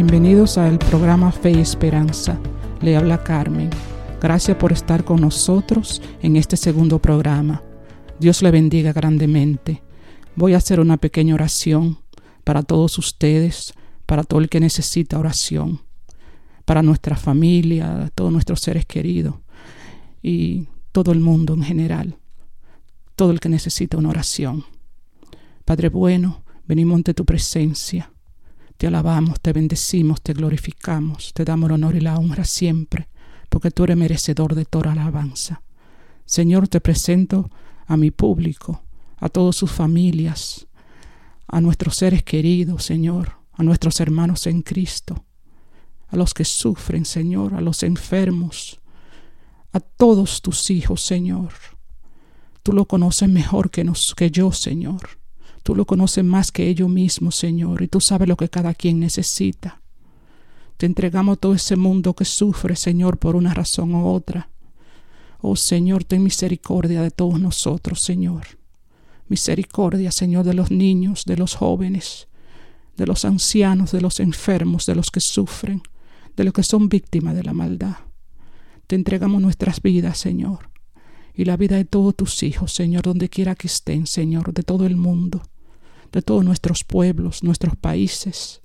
Bienvenidos al programa Fe y Esperanza. Le habla Carmen. Gracias por estar con nosotros en este segundo programa. Dios le bendiga grandemente. Voy a hacer una pequeña oración para todos ustedes, para todo el que necesita oración, para nuestra familia, todos nuestros seres queridos y todo el mundo en general, todo el que necesita una oración. Padre bueno, venimos ante tu presencia. Te alabamos, te bendecimos, te glorificamos, te damos el honor y la honra siempre, porque tú eres merecedor de toda alabanza. Señor, te presento a mi público, a todas sus familias, a nuestros seres queridos, Señor, a nuestros hermanos en Cristo, a los que sufren, Señor, a los enfermos, a todos tus hijos, Señor. Tú lo conoces mejor que, nos, que yo, Señor. Tú lo conoces más que ellos mismos, Señor, y tú sabes lo que cada quien necesita. Te entregamos todo ese mundo que sufre, Señor, por una razón u otra. Oh Señor, ten misericordia de todos nosotros, Señor. Misericordia, Señor, de los niños, de los jóvenes, de los ancianos, de los enfermos, de los que sufren, de los que son víctimas de la maldad. Te entregamos nuestras vidas, Señor, y la vida de todos tus hijos, Señor, donde quiera que estén, Señor, de todo el mundo, de todos nuestros pueblos, nuestros países.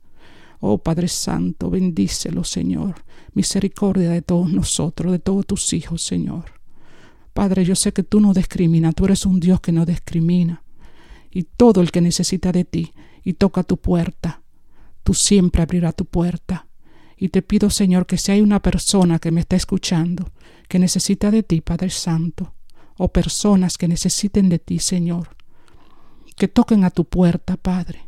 Oh Padre Santo, bendícelo, Señor. Misericordia de todos nosotros, de todos tus hijos, Señor. Padre, yo sé que tú no discriminas, tú eres un Dios que no discrimina. Y todo el que necesita de ti y toca tu puerta, tú siempre abrirás tu puerta. Y te pido, Señor, que si hay una persona que me está escuchando, que necesita de ti, Padre Santo, o personas que necesiten de ti, Señor, que toquen a tu puerta, Padre,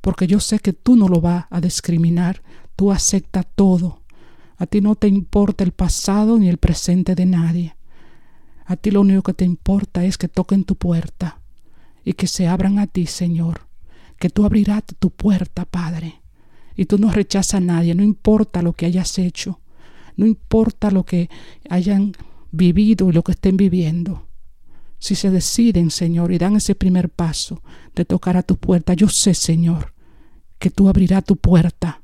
porque yo sé que tú no lo vas a discriminar, tú aceptas todo. A ti no te importa el pasado ni el presente de nadie. A ti lo único que te importa es que toquen tu puerta y que se abran a ti, Señor. Que tú abrirás tu puerta, Padre. Y tú no rechazas a nadie, no importa lo que hayas hecho, no importa lo que hayan vivido y lo que estén viviendo. Si se deciden, Señor, y dan ese primer paso de tocar a tu puerta, yo sé, Señor, que tú abrirás tu puerta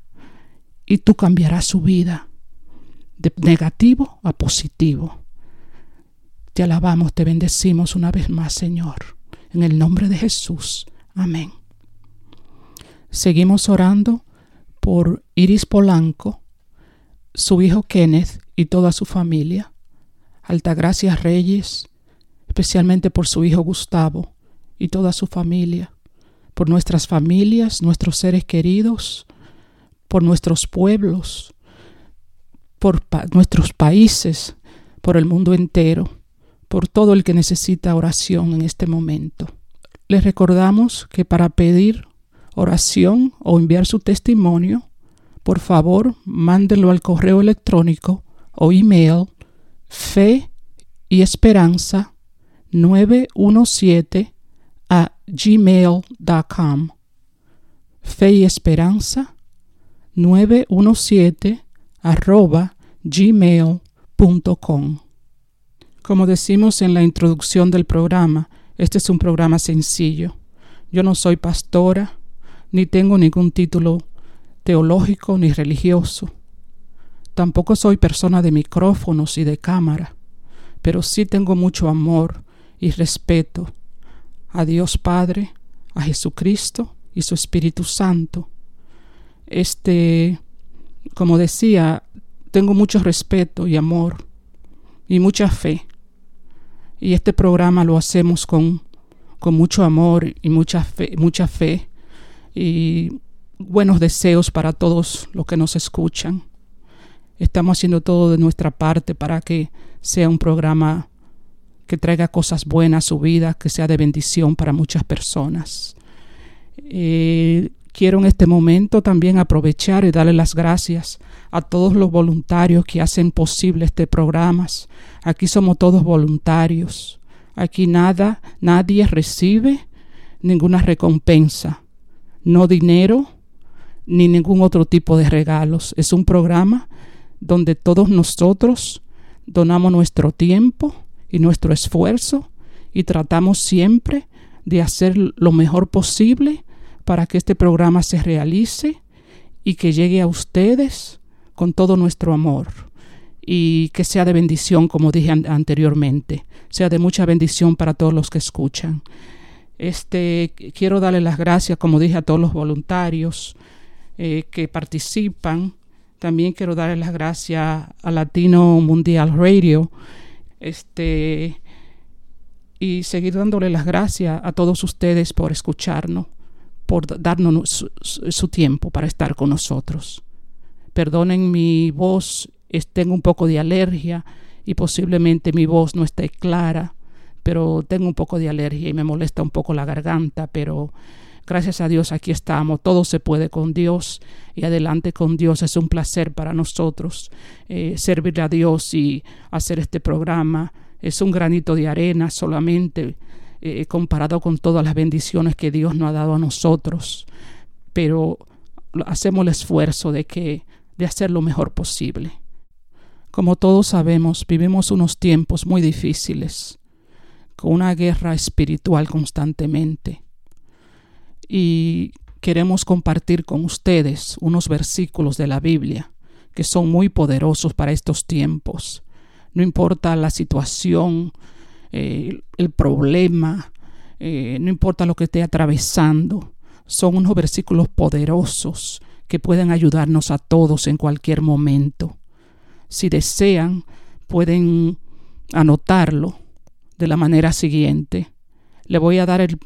y tú cambiarás su vida de negativo a positivo. Te alabamos, te bendecimos una vez más, Señor. En el nombre de Jesús. Amén. Seguimos orando por Iris Polanco, su hijo Kenneth y toda su familia. Altagracia Reyes, especialmente por su hijo Gustavo y toda su familia. Por nuestras familias, nuestros seres queridos, por nuestros pueblos, por nuestros países, por el mundo entero por todo el que necesita oración en este momento. Les recordamos que para pedir oración o enviar su testimonio, por favor, mándelo al correo electrónico o email fe y esperanza 917 a gmail.com. Fe y esperanza 917 arroba gmail.com. Como decimos en la introducción del programa, este es un programa sencillo. Yo no soy pastora, ni tengo ningún título teológico ni religioso. Tampoco soy persona de micrófonos y de cámara, pero sí tengo mucho amor y respeto a Dios Padre, a Jesucristo y su Espíritu Santo. Este, como decía, tengo mucho respeto y amor y mucha fe. Y este programa lo hacemos con, con mucho amor y mucha fe, mucha fe y buenos deseos para todos los que nos escuchan. Estamos haciendo todo de nuestra parte para que sea un programa que traiga cosas buenas a su vida, que sea de bendición para muchas personas. Eh, quiero en este momento también aprovechar y darle las gracias a todos los voluntarios que hacen posible este programa. Aquí somos todos voluntarios. Aquí nada, nadie recibe ninguna recompensa, no dinero ni ningún otro tipo de regalos. Es un programa donde todos nosotros donamos nuestro tiempo y nuestro esfuerzo y tratamos siempre de hacer lo mejor posible para que este programa se realice y que llegue a ustedes con todo nuestro amor y que sea de bendición, como dije anteriormente, sea de mucha bendición para todos los que escuchan. Este, quiero darle las gracias, como dije, a todos los voluntarios eh, que participan también quiero darle las gracias a Latino Mundial Radio. Este, y seguir dándole las gracias a todos ustedes por escucharnos, por darnos su, tiempo para estar con nosotros. Perdonen mi voz, tengo un poco de alergia y posiblemente mi voz no esté clara, pero tengo un poco de alergia y me molesta un poco la garganta, pero Gracias a Dios aquí estamos, todo se puede con Dios y adelante con Dios. Es un placer para nosotros eh, servirle a Dios y hacer este programa. Es un granito de arena solamente eh, comparado con todas las bendiciones que Dios nos ha dado a nosotros, pero hacemos el esfuerzo de que de hacer lo mejor posible. Como todos sabemos, vivimos unos tiempos muy difíciles, con una guerra espiritual constantemente y queremos compartir con ustedes unos versículos de la Biblia que son muy poderosos para estos tiempos. No importa la situación, eh, el problema, eh, no importa lo que esté atravesando, son unos versículos poderosos que pueden ayudarnos a todos en cualquier momento. Si desean, pueden anotarlo de la manera siguiente. Le voy a dar el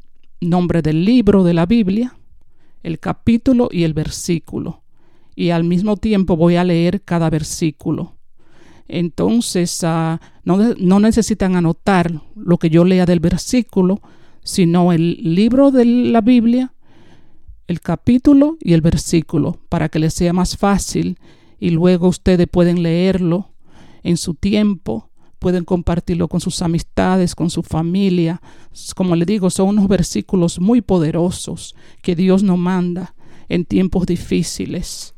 nombre del libro de la Biblia, el capítulo y el versículo. Y al mismo tiempo voy a leer cada versículo. Entonces, ah, no, no necesitan anotar lo que yo lea del versículo, sino el libro de la Biblia, el capítulo y el versículo, para que les sea más fácil y luego ustedes pueden leerlo en su tiempo pueden compartirlo con sus amistades, con su familia. Como le digo, son unos versículos muy poderosos que Dios nos manda en tiempos difíciles.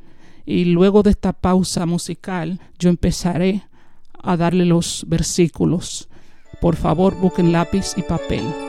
Y luego de esta pausa musical, yo empezaré a darle los versículos. Por favor, busquen lápiz y papel.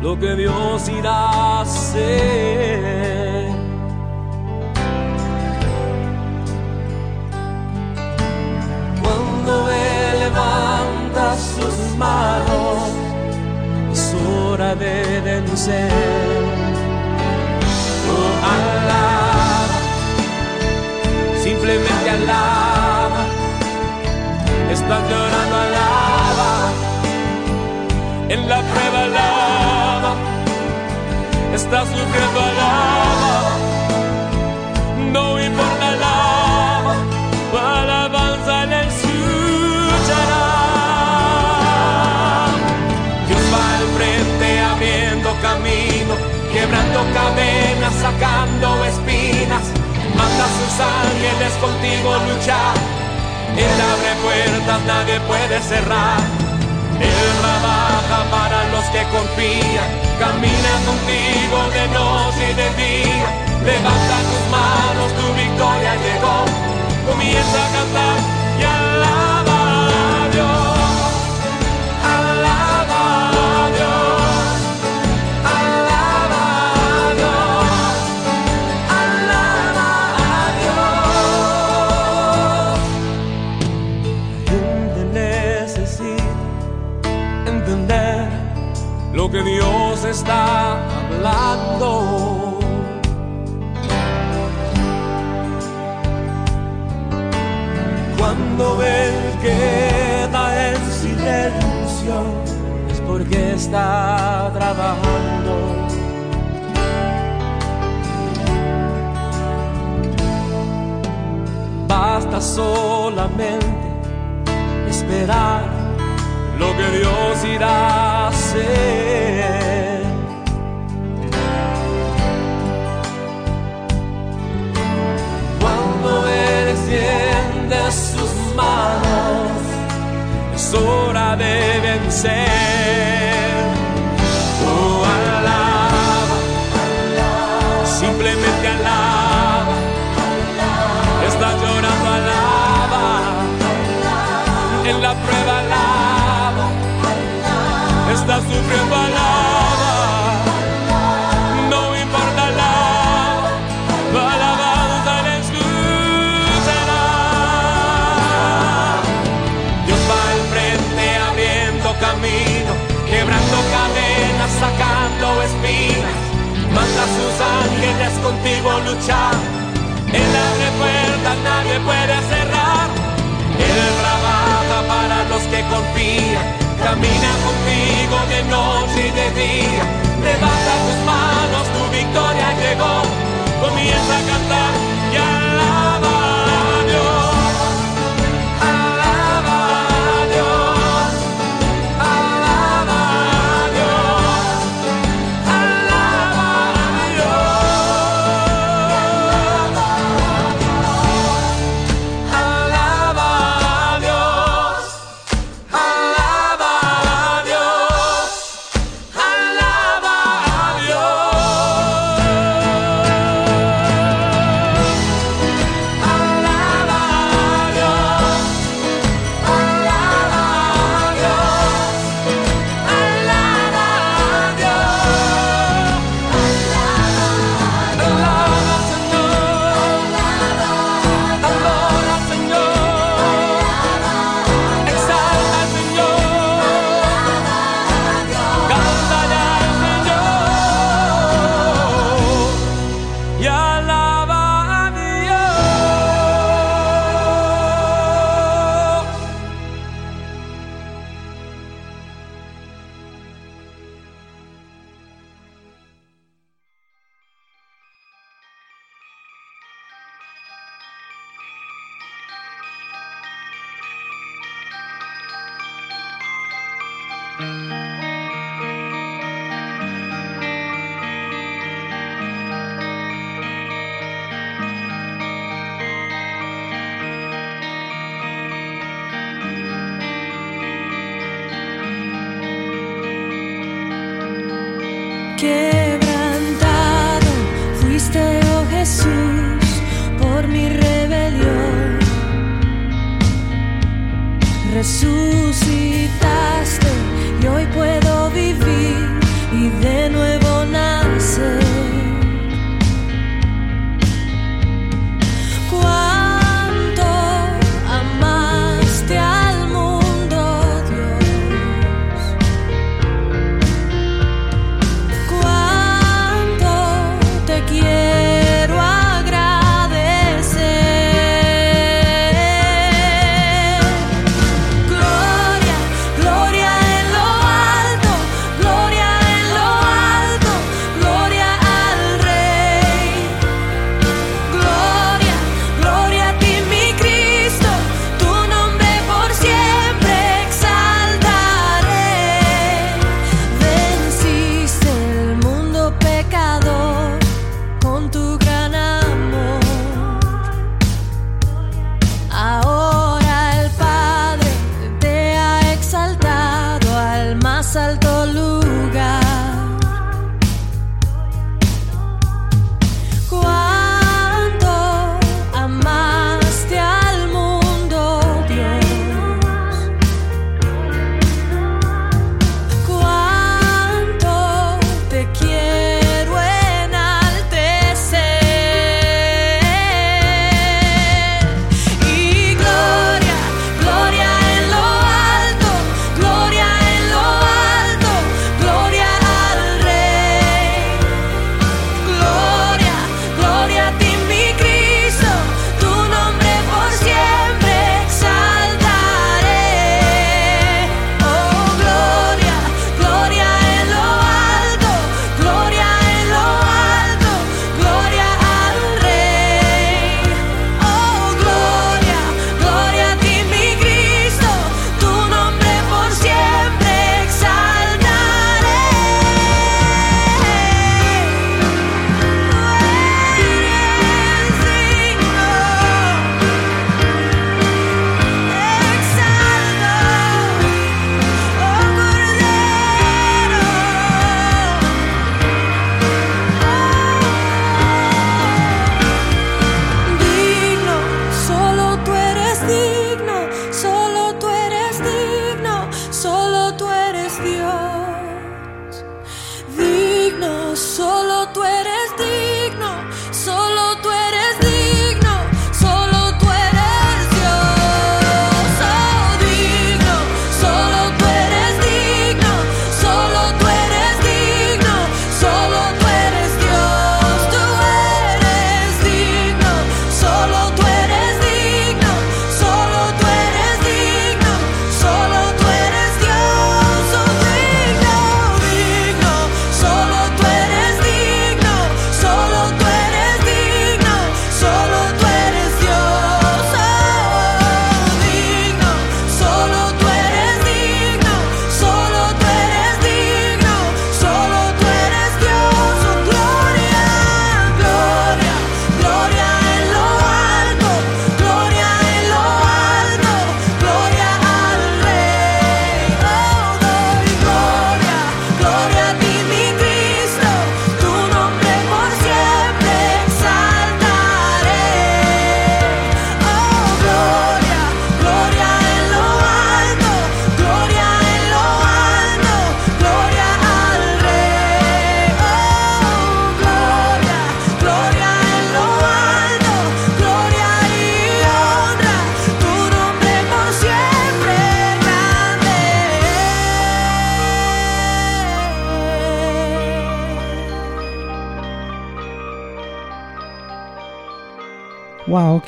lo que Dios irá a hacer. Cuando Él levanta sus manos, es hora de vencer. Oh, alaba, simplemente alaba, está llorando, alaba, en la prueba alaba está sujeto a lava. No importa lava, alabanza le escuchará. Dios va al frente abriendo camino, quebrando cadenas, sacando espinas. Manda a sus ángeles contigo luchar. Él abre puertas, nadie puede cerrar que confían. Camina contigo de noche y de día. Levanta tus manos. contigo luchar. Él abre puertas, nadie puede cerrar. Él trabaja para los que confían. Camina contigo de noche y de día. Levanta tus manos, tu victoria llegó. Comienza a cantar.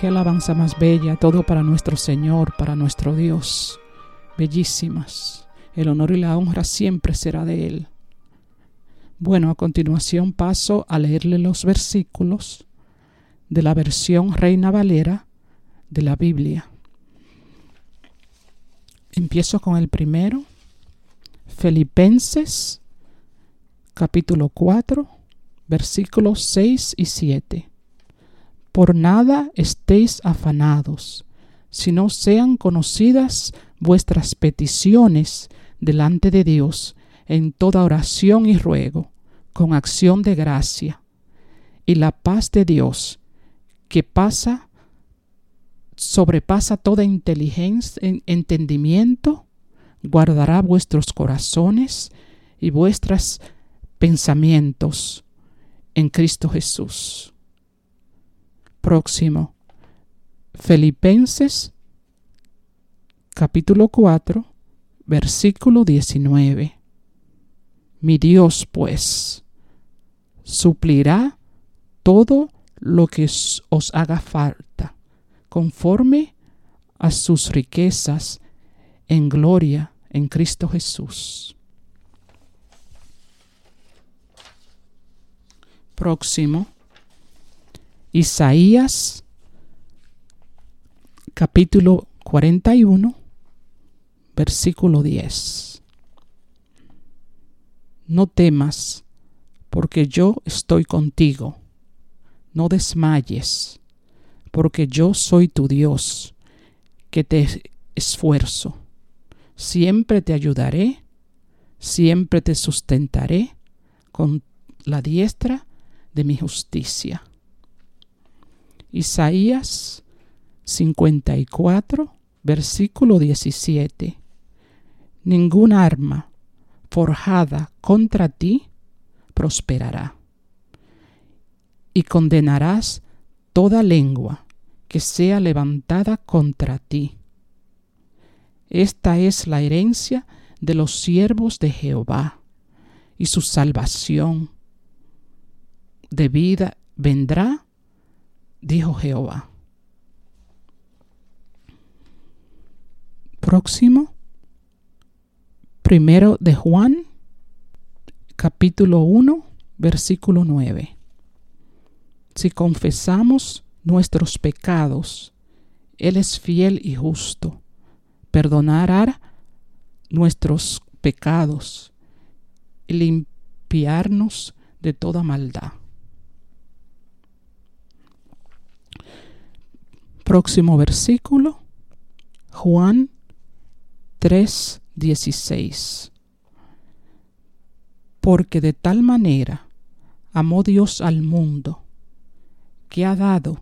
Qué alabanza más bella, todo para nuestro Señor, para nuestro Dios. Bellísimas. El honor y la honra siempre será de Él. Bueno, a continuación paso a leerle los versículos de la versión Reina Valera de la Biblia. Empiezo con el primero, Filipenses capítulo 4, versículos 6 y 7. Por nada estéis afanados, si no sean conocidas vuestras peticiones delante de Dios en toda oración y ruego, con acción de gracia. Y la paz de Dios, que pasa, sobrepasa toda inteligencia, entendimiento, guardará vuestros corazones y vuestros pensamientos en Cristo Jesús próximo. Filipenses capítulo 4, versículo 19. Mi Dios, pues, suplirá todo lo que os haga falta, conforme a sus riquezas en gloria en Cristo Jesús. Próximo. Isaías capítulo 41, versículo 10. No temas, porque yo estoy contigo. No desmayes, porque yo soy tu Dios, que te esfuerzo. Siempre te ayudaré, siempre te sustentaré con la diestra de mi justicia. Isaías 54, versículo 17. Ningún arma forjada contra ti prosperará. Y condenarás toda lengua que sea levantada contra ti. Esta es la herencia de los siervos de Jehová, y su salvación de vida vendrá dijo Jehová. Próximo, primero de Juan, capítulo 1, versículo 9. Si confesamos nuestros pecados, Él es fiel y justo, perdonará nuestros pecados y limpiarnos de toda maldad. Próximo versículo, Juan 3:16. Porque de tal manera amó Dios al mundo, que ha dado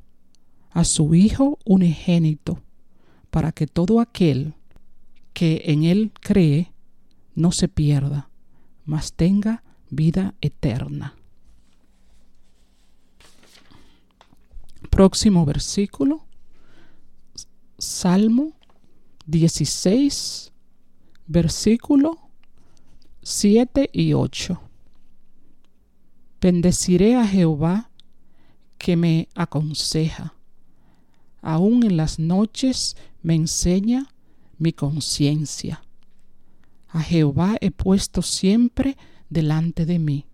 a su Hijo unigénito, para que todo aquel que en Él cree no se pierda, mas tenga vida eterna. Próximo versículo, Salmo 16, versículo 7 y 8. Bendeciré a Jehová que me aconseja. Aún en las noches me enseña mi conciencia. A Jehová he puesto siempre delante de mí,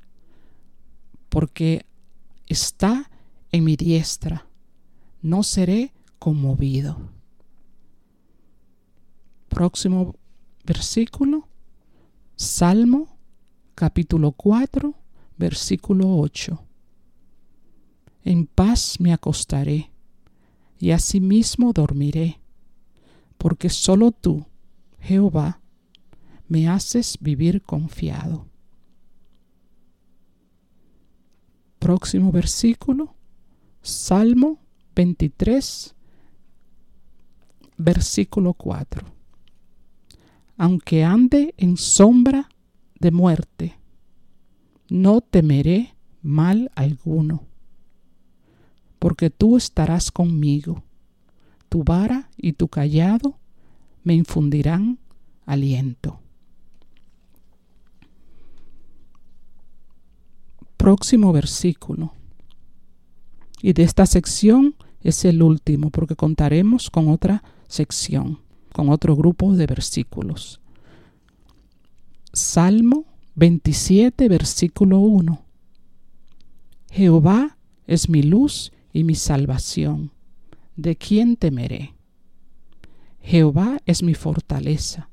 porque está en mi diestra. No seré conmovido. Próximo versículo, Salmo capítulo 4, versículo 8. En paz me acostaré y asimismo dormiré, porque solo tú, Jehová, me haces vivir confiado. Próximo versículo, Salmo 23, versículo 4 aunque ande en sombra de muerte, no temeré mal alguno, porque tú estarás conmigo, tu vara y tu callado me infundirán aliento. Próximo versículo. Y de esta sección es el último porque contaremos con otra sección, con otro grupo de versículos. Salmo 27, versículo 1. Jehová es mi luz y mi salvación. ¿De quién temeré? Jehová es mi fortaleza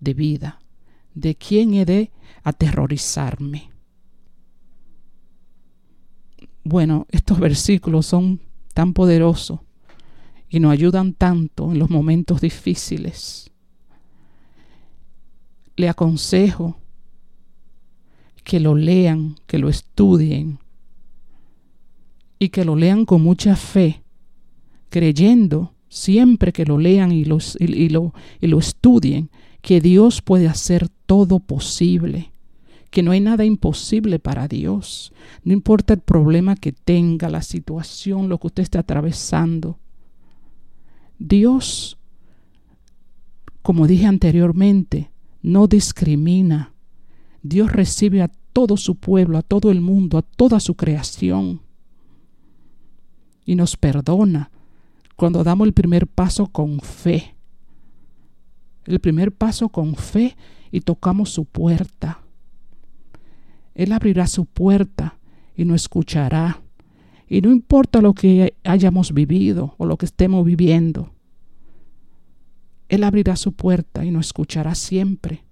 de vida. ¿De quién he de aterrorizarme? Bueno, estos versículos son tan poderosos y nos ayudan tanto en los momentos difíciles. Le aconsejo que lo lean, que lo estudien y que lo lean con mucha fe, creyendo siempre que lo lean y, lo, y lo estudien, que Dios puede hacer todo posible, que no hay nada imposible para Dios, no importa el problema que tenga, la situación, lo que usted esté atravesando. Dios, como dije anteriormente, no discrimina. Dios recibe a todo su pueblo, a todo el mundo, a toda su creación. Y nos perdona cuando damos el primer paso con fe. El primer paso con fe y tocamos su puerta. Él abrirá su puerta y nos escuchará. Y no importa lo que hayamos vivido o lo que estemos viviendo, Él abrirá su puerta y nos escuchará siempre.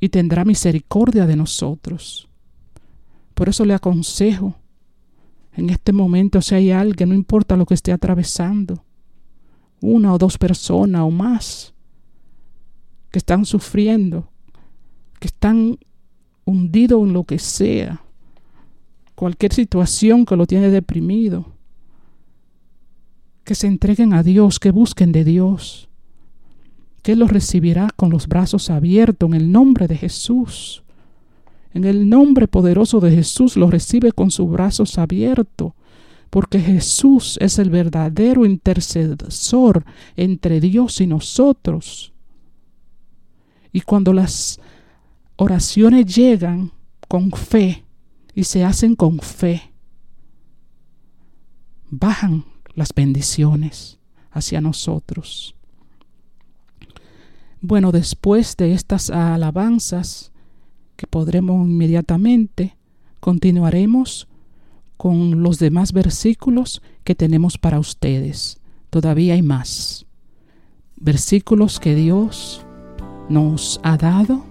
Y tendrá misericordia de nosotros. Por eso le aconsejo en este momento si hay alguien, no importa lo que esté atravesando, una o dos personas o más, que están sufriendo, que están hundido en lo que sea, cualquier situación que lo tiene deprimido, que se entreguen a Dios, que busquen de Dios, que los recibirá con los brazos abiertos en el nombre de Jesús. En el nombre poderoso de Jesús los recibe con sus brazos abiertos, porque Jesús es el verdadero intercesor entre Dios y nosotros. Y cuando las oraciones llegan con fe y se hacen con fe, bajan las bendiciones hacia nosotros. Bueno, después de estas alabanzas que podremos inmediatamente, continuaremos con los demás versículos que tenemos para ustedes. Todavía hay más. Versículos que Dios nos ha dado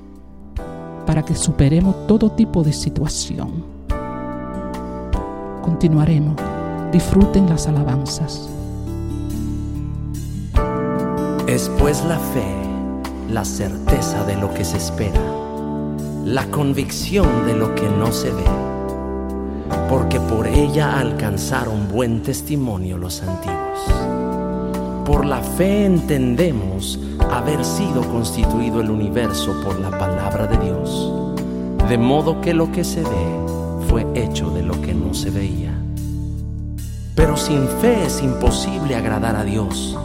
para que superemos todo tipo de situación. Continuaremos. Disfruten las alabanzas. Es pues la fe, la certeza de lo que se espera, la convicción de lo que no se ve, porque por ella alcanzaron buen testimonio los antiguos. Por la fe entendemos haber sido constituido el universo por la palabra de Dios, de modo que lo que se ve fue hecho de lo que no se veía. Pero sin fe es imposible agradar a Dios,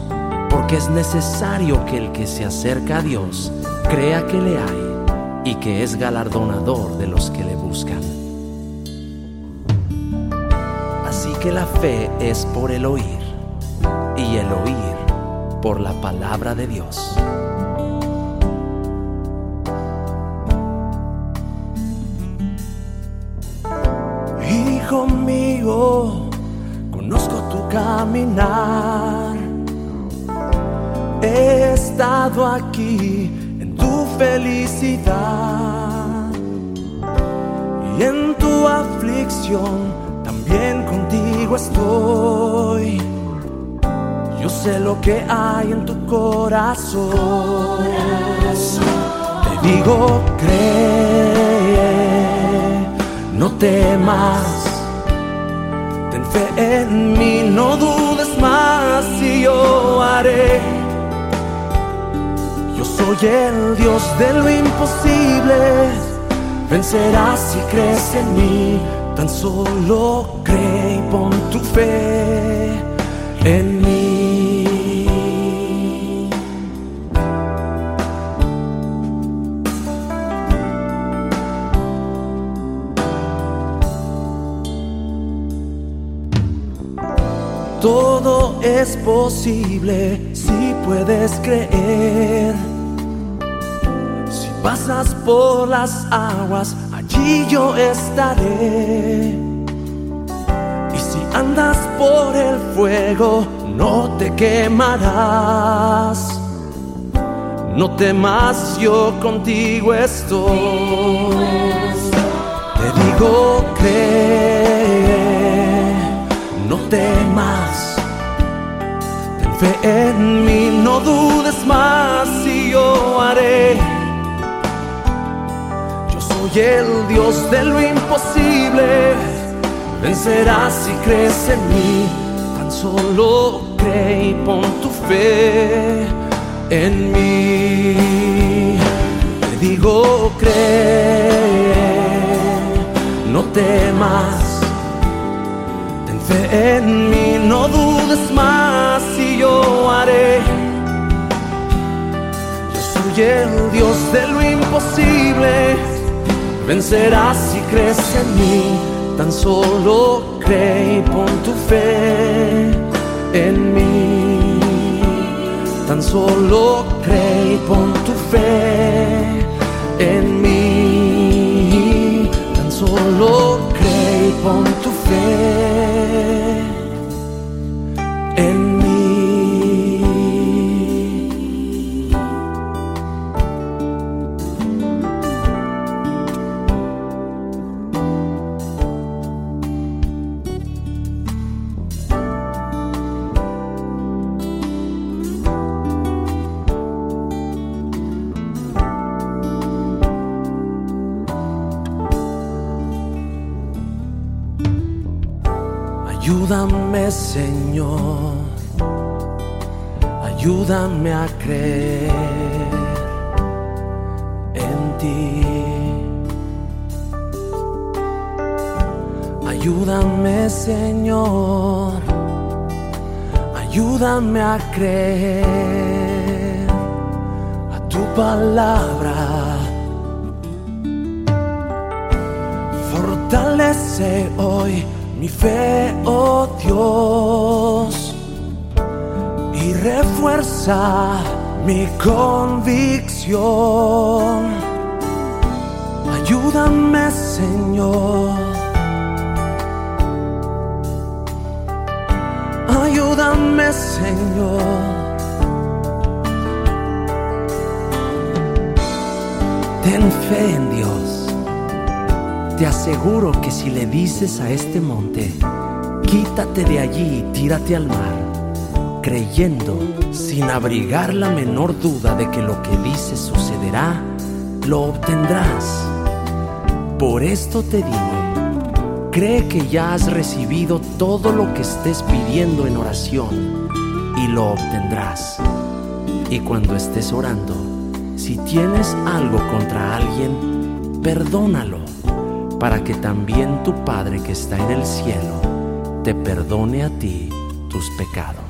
porque es necesario que el que se acerca a Dios crea que le hay y que es galardonador de los que le buscan. Así que la fe es por el oír y el oír por la palabra de Dios. Conozco tu caminar. He estado aquí en tu felicidad y en tu aflicción también contigo estoy yo sé lo que hay en tu corazón. Te digo, cree, no temas. Fe en mí, no dudes más y yo haré. Yo soy el Dios de lo imposible. Vencerás si crees en mí. Tan solo cree pon tu fe en mí. Todo es posible si puedes creer. Si pasas por las aguas, allí yo estaré. Y si andas por el fuego, no te quemarás. No temas, yo contigo estoy. Te digo cree no temas, ten fe en mí, no dudes más y yo haré. Yo soy el Dios de lo imposible, vencerás si crees en mí, tan solo cree y pon tu fe en mí. Te digo cree, no temas. En mí, no dudes más haré. Yo soy el Dios de lo imposible, vencerás si crees en mí, tan solo cree y pon tu fe en mí. Tan solo cree y pon tu fe en mí. Tan solo cree y pon tu fe. Ayúdame a creer en ti. Ayúdame Señor, ayúdame a creer a tu palabra. Fortalece hoy mi fe, oh Dios, refuerza mi convicción. Ayúdame, Señor. Ayúdame, Señor. Ten fe en Dios. Te aseguro que si le dices a este monte, quítate de allí y tírate al mar, creyendo, sin abrigar la menor duda de que lo que dices sucederá, lo obtendrás. Por esto te digo, cree que ya has recibido todo lo que estés pidiendo en oración y lo obtendrás. Y cuando estés orando, si tienes algo contra alguien, perdónalo para que también tu Padre que está en el cielo te perdone a ti tus pecados.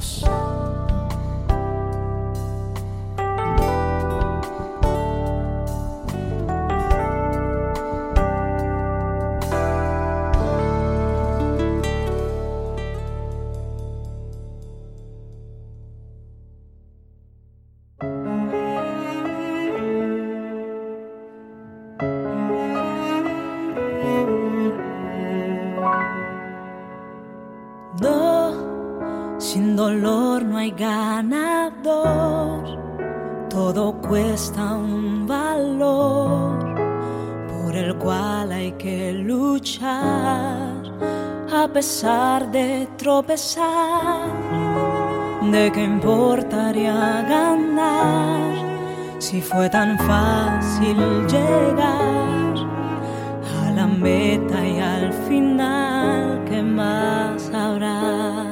De tropezar, ¿de qué importaría ganar si fue tan fácil llegar a la meta y al final? ¿Qué más habrá?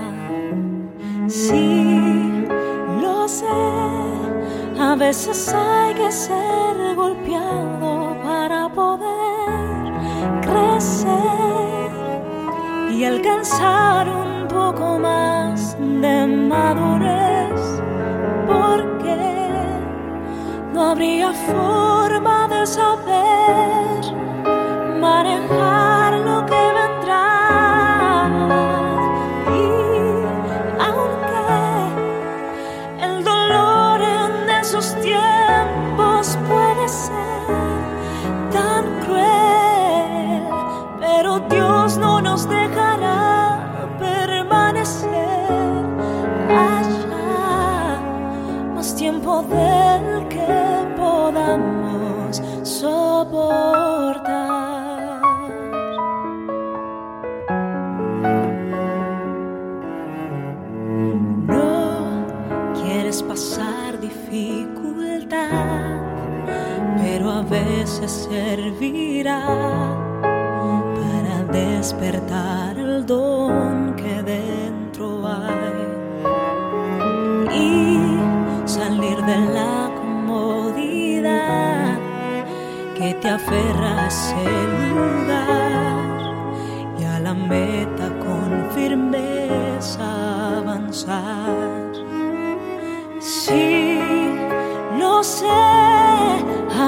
Sí, lo sé, a veces hay que ser golpeado para poder crecer y alcanzar un poco más de madurez, porque no habría forma de saber veces servirá para despertar el don que dentro hay y salir de la comodidad que te aferra a ese lugar y a la meta con firmeza avanzar. Sí, lo sé,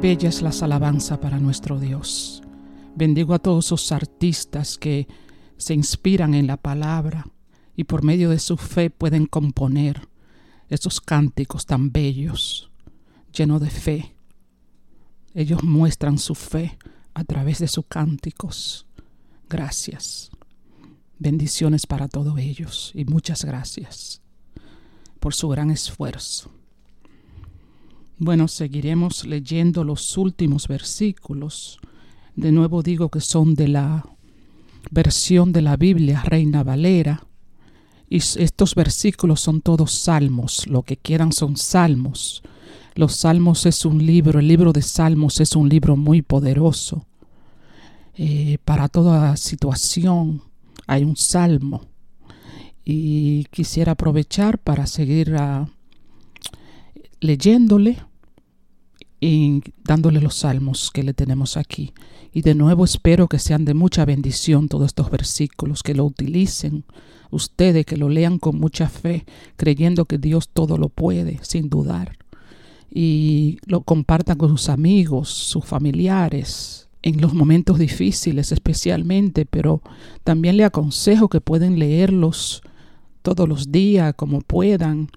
Bella es la alabanza para nuestro Dios. Bendigo a todos esos artistas que se inspiran en la palabra y por medio de su fe pueden componer esos cánticos tan bellos, llenos de fe. Ellos muestran su fe a través de sus cánticos. Gracias. Bendiciones para todos ellos y muchas gracias por su gran esfuerzo. Bueno, seguiremos leyendo los últimos versículos. De nuevo digo que son de la versión de la Biblia Reina Valera. Y estos versículos son todos salmos, lo que quedan son salmos. Los salmos es un libro, el libro de salmos es un libro muy poderoso. Eh, para toda situación hay un salmo. Y quisiera aprovechar para seguir uh, leyéndole y dándole los salmos que le tenemos aquí. Y de nuevo espero que sean de mucha bendición todos estos versículos, que lo utilicen ustedes, que lo lean con mucha fe, creyendo que Dios todo lo puede, sin dudar. Y lo compartan con sus amigos, sus familiares, en los momentos difíciles especialmente, pero también le aconsejo que pueden leerlos todos los días como puedan,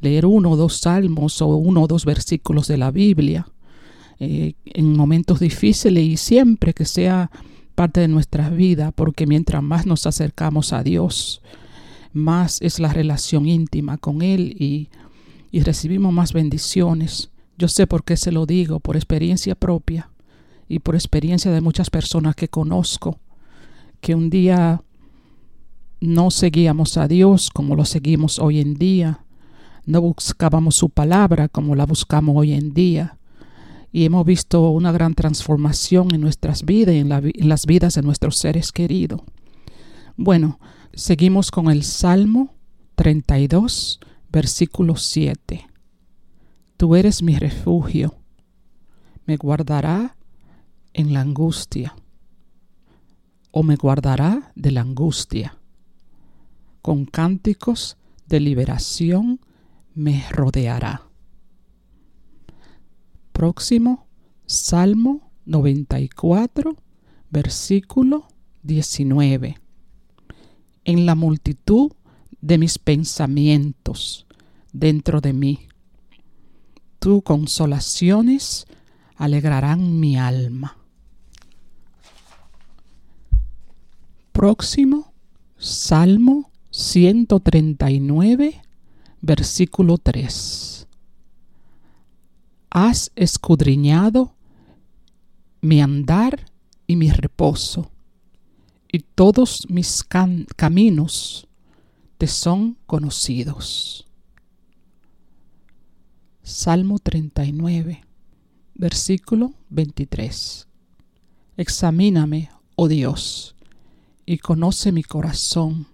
leer uno o dos salmos o uno o dos versículos de la Biblia eh, en momentos difíciles y siempre que sea parte de nuestra vida, porque mientras más nos acercamos a Dios, más es la relación íntima con Él y, y recibimos más bendiciones. Yo sé por qué se lo digo, por experiencia propia y por experiencia de muchas personas que conozco, que un día no seguíamos a Dios como lo seguimos hoy en día, no buscábamos su palabra como la buscamos hoy en día. Y hemos visto una gran transformación en nuestras vidas y en, la, en las vidas de nuestros seres queridos. Bueno, seguimos con el Salmo 32, versículo 7. Tú eres mi refugio, me guardará en la angustia, o me guardará de la angustia. Con cánticos de liberación me rodeará. Próximo, Salmo 94, versículo 19. En la multitud de mis pensamientos dentro de mí, tu consolaciones alegrarán mi alma. Próximo, Salmo 139, versículo 3. has escudriñado mi andar y mi reposo, y todos mis caminos te son conocidos. Salmo 39, versículo 23. Examíname, oh Dios, y conoce mi corazón.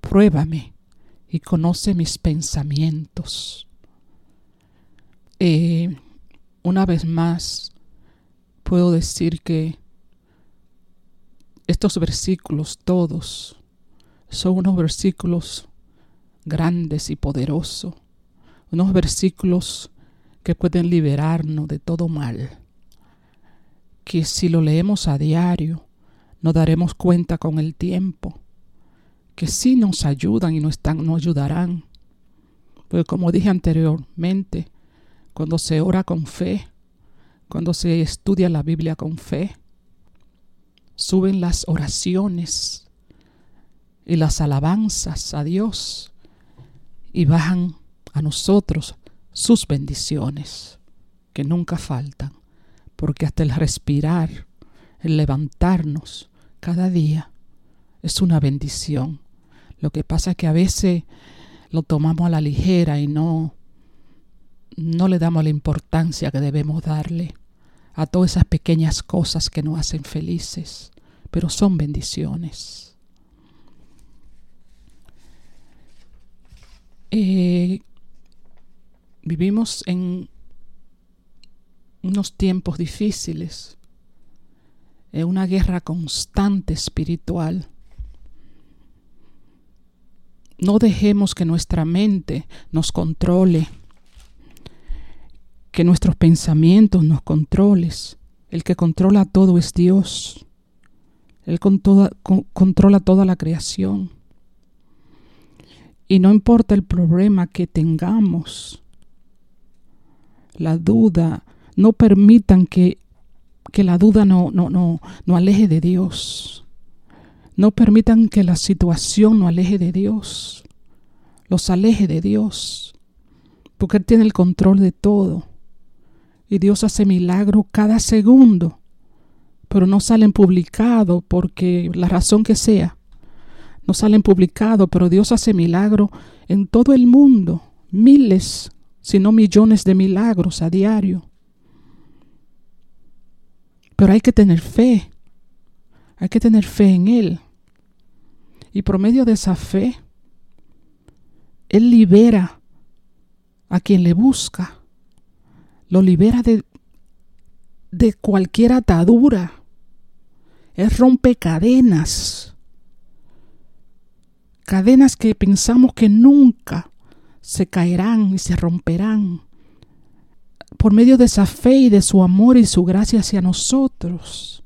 Pruébame y conoce mis pensamientos. Eh, una vez más, puedo decir que estos versículos todos son unos versículos grandes y poderosos, unos versículos que pueden liberarnos de todo mal, que si lo leemos a diario, nos daremos cuenta con el tiempo, que sí nos ayudan y nos, están, nos ayudarán. Porque como dije anteriormente, cuando se ora con fe, cuando se estudia la Biblia con fe, suben las oraciones y las alabanzas a Dios y bajan a nosotros sus bendiciones que nunca faltan, porque hasta el respirar, el levantarnos cada día es una bendición. Lo que pasa es que a veces lo tomamos a la ligera y no no le damos la importancia que debemos darle a todas esas pequeñas cosas que nos hacen felices, pero son bendiciones. Eh, vivimos en unos tiempos difíciles, en una guerra constante espiritual. No dejemos que nuestra mente nos controle que nuestros pensamientos nos controles. El que controla todo es Dios. Él controla toda la creación. Y no importa el problema que tengamos, la duda, no permitan que, que la duda no, no, no, no aleje de Dios. No permitan que la situación no aleje de Dios. Los aleje de Dios. Porque Él tiene el control de todo y Dios hace milagro cada segundo, pero no salen publicados porque la razón que sea, no salen publicados, pero Dios hace milagro en todo el mundo, miles, si no millones de milagros a diario. Pero hay que tener fe, hay que tener fe en Él. Y por medio de esa fe, Él libera a quien le busca lo libera de, de cualquier atadura. Es rompe cadenas. Cadenas que pensamos que nunca se caerán y se romperán. Por medio de esa fe y de su amor y su gracia hacia nosotros.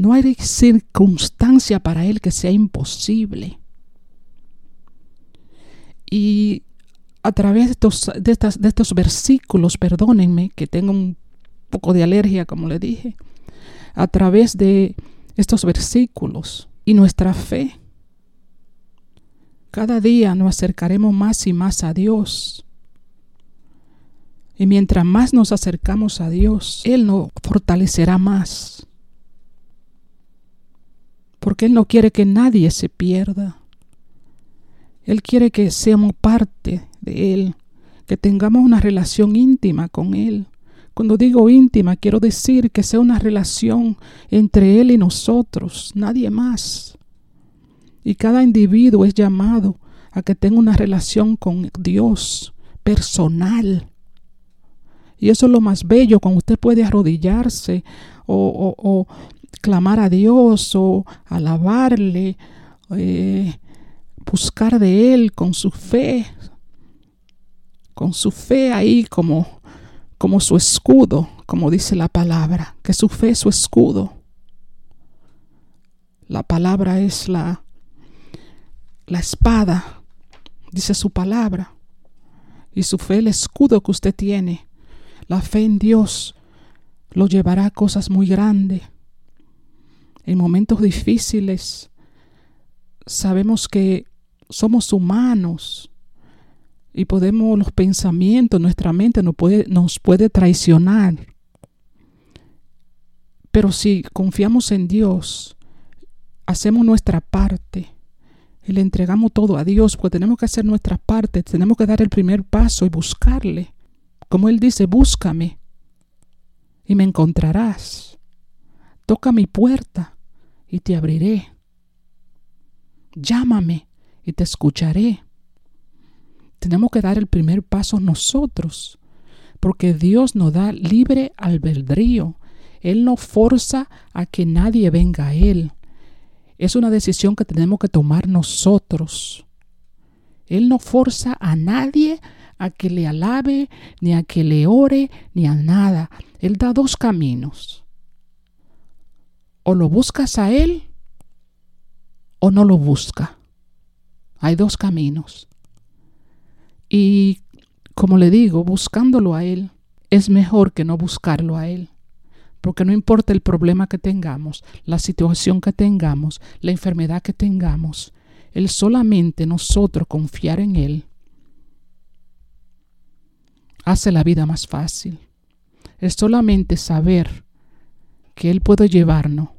No hay circunstancia para Él que sea imposible. Y a través de estos, versículos, perdónenme que tengo un poco de alergia, como le dije, a través de estos versículos y nuestra fe, cada día nos acercaremos más y más a Dios. Y mientras más nos acercamos a Dios, Él nos fortalecerá más. Porque Él no quiere que nadie se pierda. Él quiere que seamos parte de Él, que tengamos una relación íntima con Él. Cuando digo íntima, quiero decir que sea una relación entre Él y nosotros, nadie más. Y cada individuo es llamado a que tenga una relación con Dios personal. Y eso es lo más bello, cuando usted puede arrodillarse o, o, clamar a Dios o alabarle, eh, buscar de Él con su fe, con su fe ahí como, como su escudo, como dice la palabra, que su fe es su escudo. La palabra es la, la espada, dice su palabra. Y su fe, el escudo que usted tiene, la fe en Dios, lo llevará a cosas muy grandes. En momentos difíciles, sabemos que somos humanos Y podemos, los pensamientos, nuestra mente nos puede, nos puede traicionar. Pero si confiamos en Dios, hacemos nuestra parte y le entregamos todo a Dios, pues tenemos que hacer nuestra parte, tenemos que dar el primer paso y buscarle. Como Él dice, búscame y me encontrarás. Toca mi puerta y te abriré. Llámame y te escucharé. Tenemos que dar el primer paso nosotros, porque Dios nos da libre albedrío. Él no forza a que nadie venga a Él. Es una decisión que tenemos que tomar nosotros. Él no forza a nadie a que le alabe, ni a que le ore, ni a nada. Él da dos caminos. O lo buscas a Él o no lo busca. Hay dos caminos. Y como le digo, buscándolo a Él es mejor que no buscarlo a Él. Porque no importa el problema que tengamos, la situación que tengamos, la enfermedad que tengamos, Él solamente nosotros confiar en Él hace la vida más fácil. Es solamente saber que Él puede llevarnos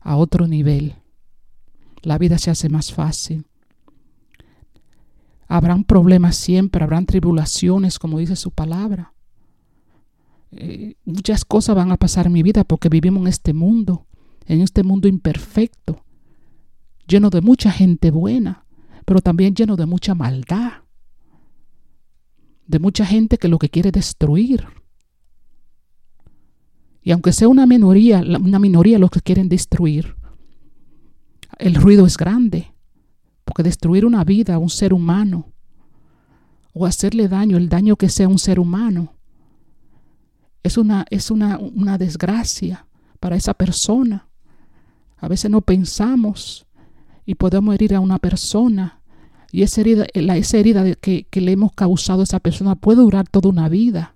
a otro nivel. La vida se hace más fácil. Habrán problemas siempre, habrán tribulaciones, como dice su palabra. Eh, muchas cosas van a pasar en mi vida porque vivimos en este mundo, en este mundo imperfecto, lleno de mucha gente buena, pero también lleno de mucha maldad, de mucha gente que lo que quiere destruir. Y aunque sea una minoría, una minoría los que quieren destruir, el ruido es grande, porque destruir una vida, un ser humano, o hacerle daño, el daño que sea un ser humano, es una, es una, una desgracia para esa persona. A veces no pensamos y podemos herir a una persona y esa herida, la, esa herida que, que, le hemos causado a esa persona puede durar toda una vida.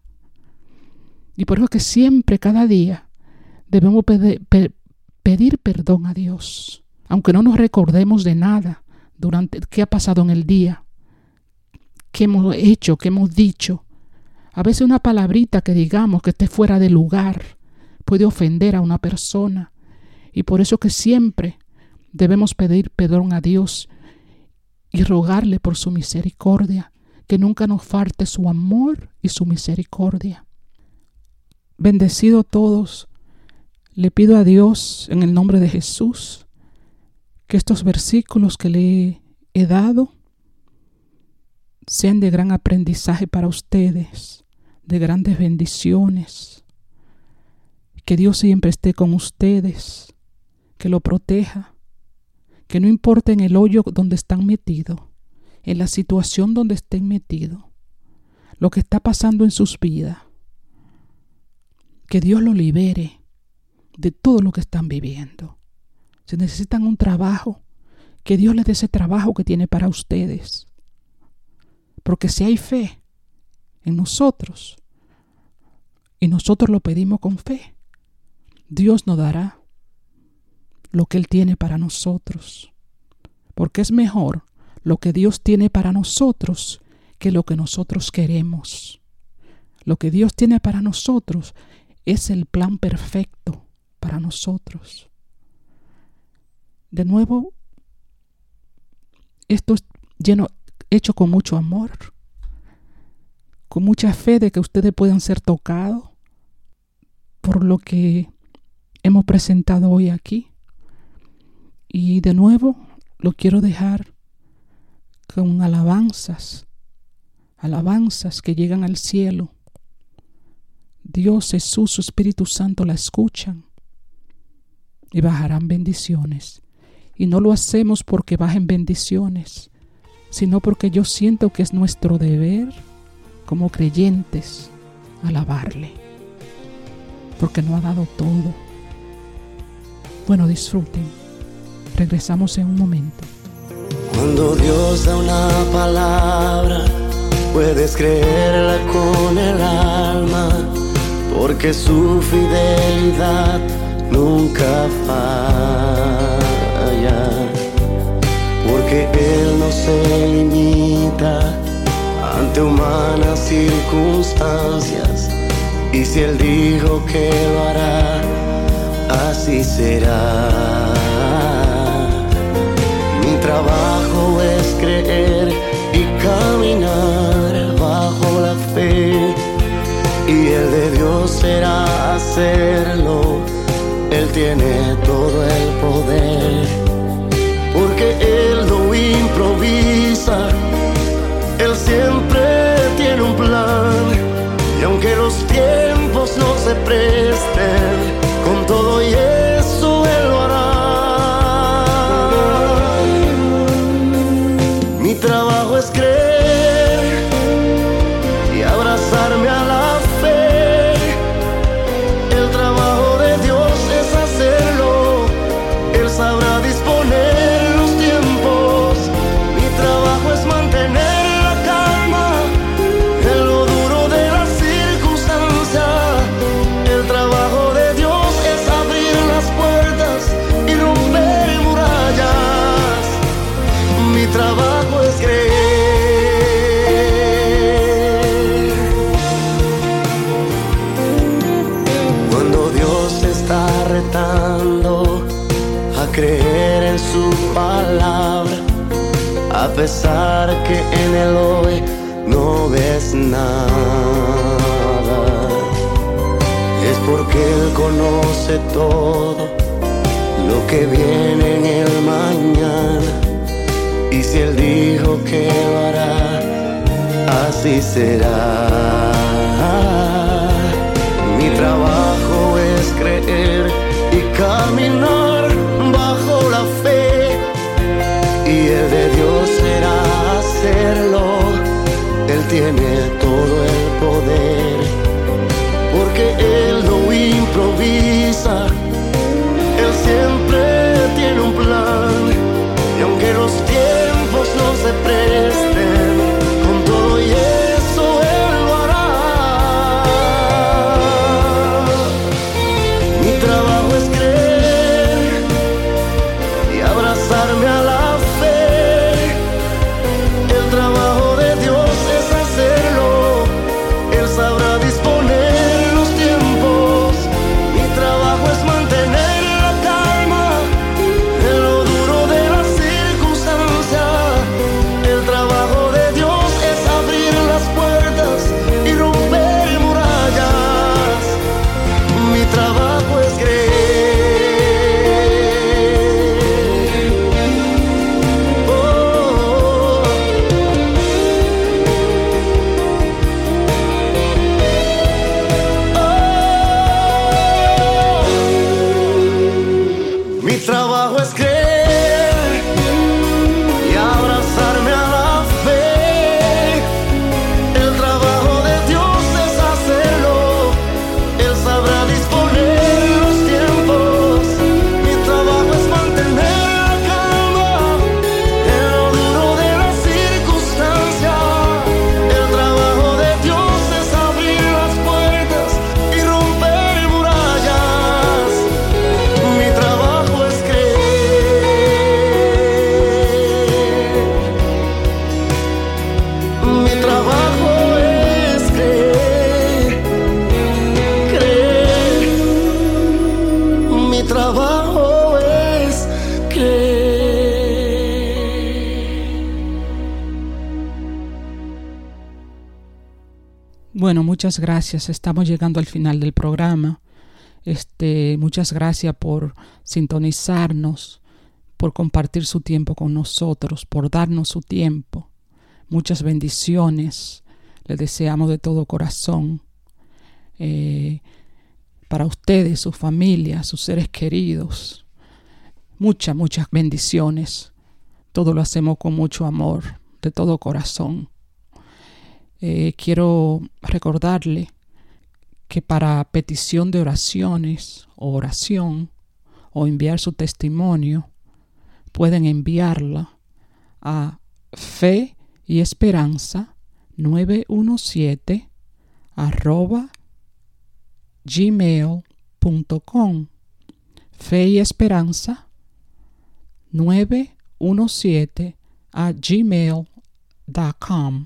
Y por eso que siempre, cada día, debemos pedir, pedir perdón a Dios, aunque no nos recordemos de nada durante qué ha pasado en el día, qué hemos hecho, qué hemos dicho. A veces una palabrita que digamos que esté fuera de lugar puede ofender a una persona. Y por eso que siempre debemos pedir perdón a Dios y rogarle por su misericordia, que nunca nos falte su amor y su misericordia. Bendecido todos, le pido a Dios en el nombre de Jesús que estos versículos que le he dado sean de gran aprendizaje para ustedes de grandes bendiciones. Que Dios siempre esté con ustedes, que lo proteja, que no importa en el hoyo donde están metidos, en la situación donde estén metidos, lo que está pasando en sus vidas, que Dios lo libere de todo lo que están viviendo. Si necesitan un trabajo, que Dios les dé ese trabajo que tiene para ustedes. Porque si hay fe, en nosotros y nosotros lo pedimos con fe, Dios nos dará lo que Él tiene para nosotros. Porque es mejor lo que Dios tiene para nosotros que lo que nosotros queremos. Lo que Dios tiene para nosotros es el plan perfecto para nosotros. De nuevo, esto es lleno, hecho con mucho amor con mucha fe de que ustedes puedan ser tocados por lo que hemos presentado hoy aquí. Y de nuevo lo quiero dejar con alabanzas, alabanzas que llegan al cielo. Dios, Jesús, su Espíritu Santo la escuchan y bajarán bendiciones. Y no lo hacemos porque bajen bendiciones, sino porque yo siento que es nuestro deber como creyentes alabarle, porque no ha dado todo. Bueno, disfruten. Regresamos en un momento. Cuando Dios da una palabra, puedes creerla con el alma, porque su fidelidad nunca falla, porque Él no se limita ante humanas circunstancias. Y si Él dijo que lo hará, así será. Mi trabajo es creer y caminar bajo la fe. Y el de Dios será hacerlo. Él tiene todo el poder. Porque Él no improvisa. Él siempre tiene un plan. Y aunque los tiempos no se presten, con todo y eso Él lo hará. Mi trabajo es creer creer en su palabra, a pesar que en el hoy no ves nada, es porque Él conoce todo lo que viene en el mañana. Y si Él dijo que lo hará, así será. Mi trabajo es creer y caminar Y el de Dios será hacerlo. Él tiene todo el poder. Porque Él no improvisa. Él siempre tiene un plan. Oh. Muchas gracias. Estamos llegando al final del programa. Este, muchas gracias por sintonizarnos, por compartir su tiempo con nosotros, por darnos su tiempo. Muchas bendiciones. Le deseamos de todo corazón. eh, para ustedes, su familia, sus seres queridos. Muchas, muchas bendiciones. Todo lo hacemos con mucho amor, de todo corazón. Eh, quiero recordarle que para petición de oraciones o oración o enviar su testimonio, pueden enviarla a fe y esperanza 917 arroba gmail.com fe y esperanza 917 a gmail.com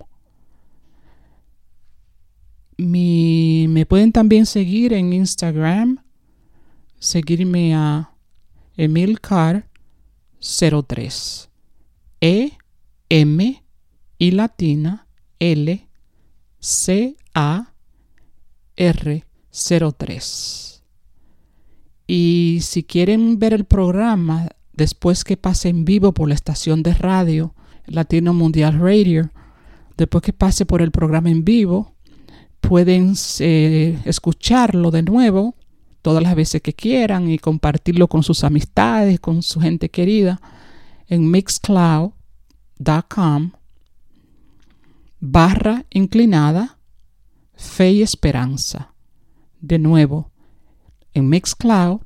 Me pueden también seguir en Instagram, seguirme a Emilcar03. E M y latina L C A R 03. Y si quieren ver el programa después que pase en vivo por la estación de radio Latino Mundial Radio, después que pase por el programa en vivo, pueden eh, escucharlo de nuevo todas las veces que quieran y compartirlo con sus amistades, con su gente querida en mixcloud.com barra inclinada fe y esperanza. De nuevo, en Mixcloud,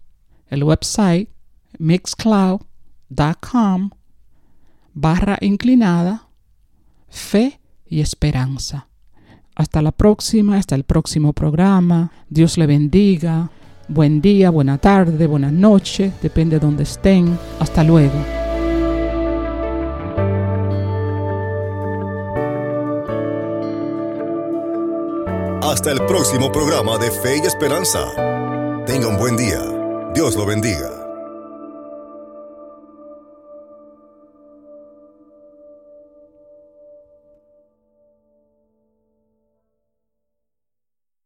el website mixcloud.com barra inclinada fe y esperanza. Hasta la próxima, hasta el próximo programa. Dios le bendiga. Buen día, buena tarde, buenas noches, depende de donde estén. Hasta luego. Hasta el próximo programa de Fe y Esperanza. Tenga un buen día. Dios lo bendiga.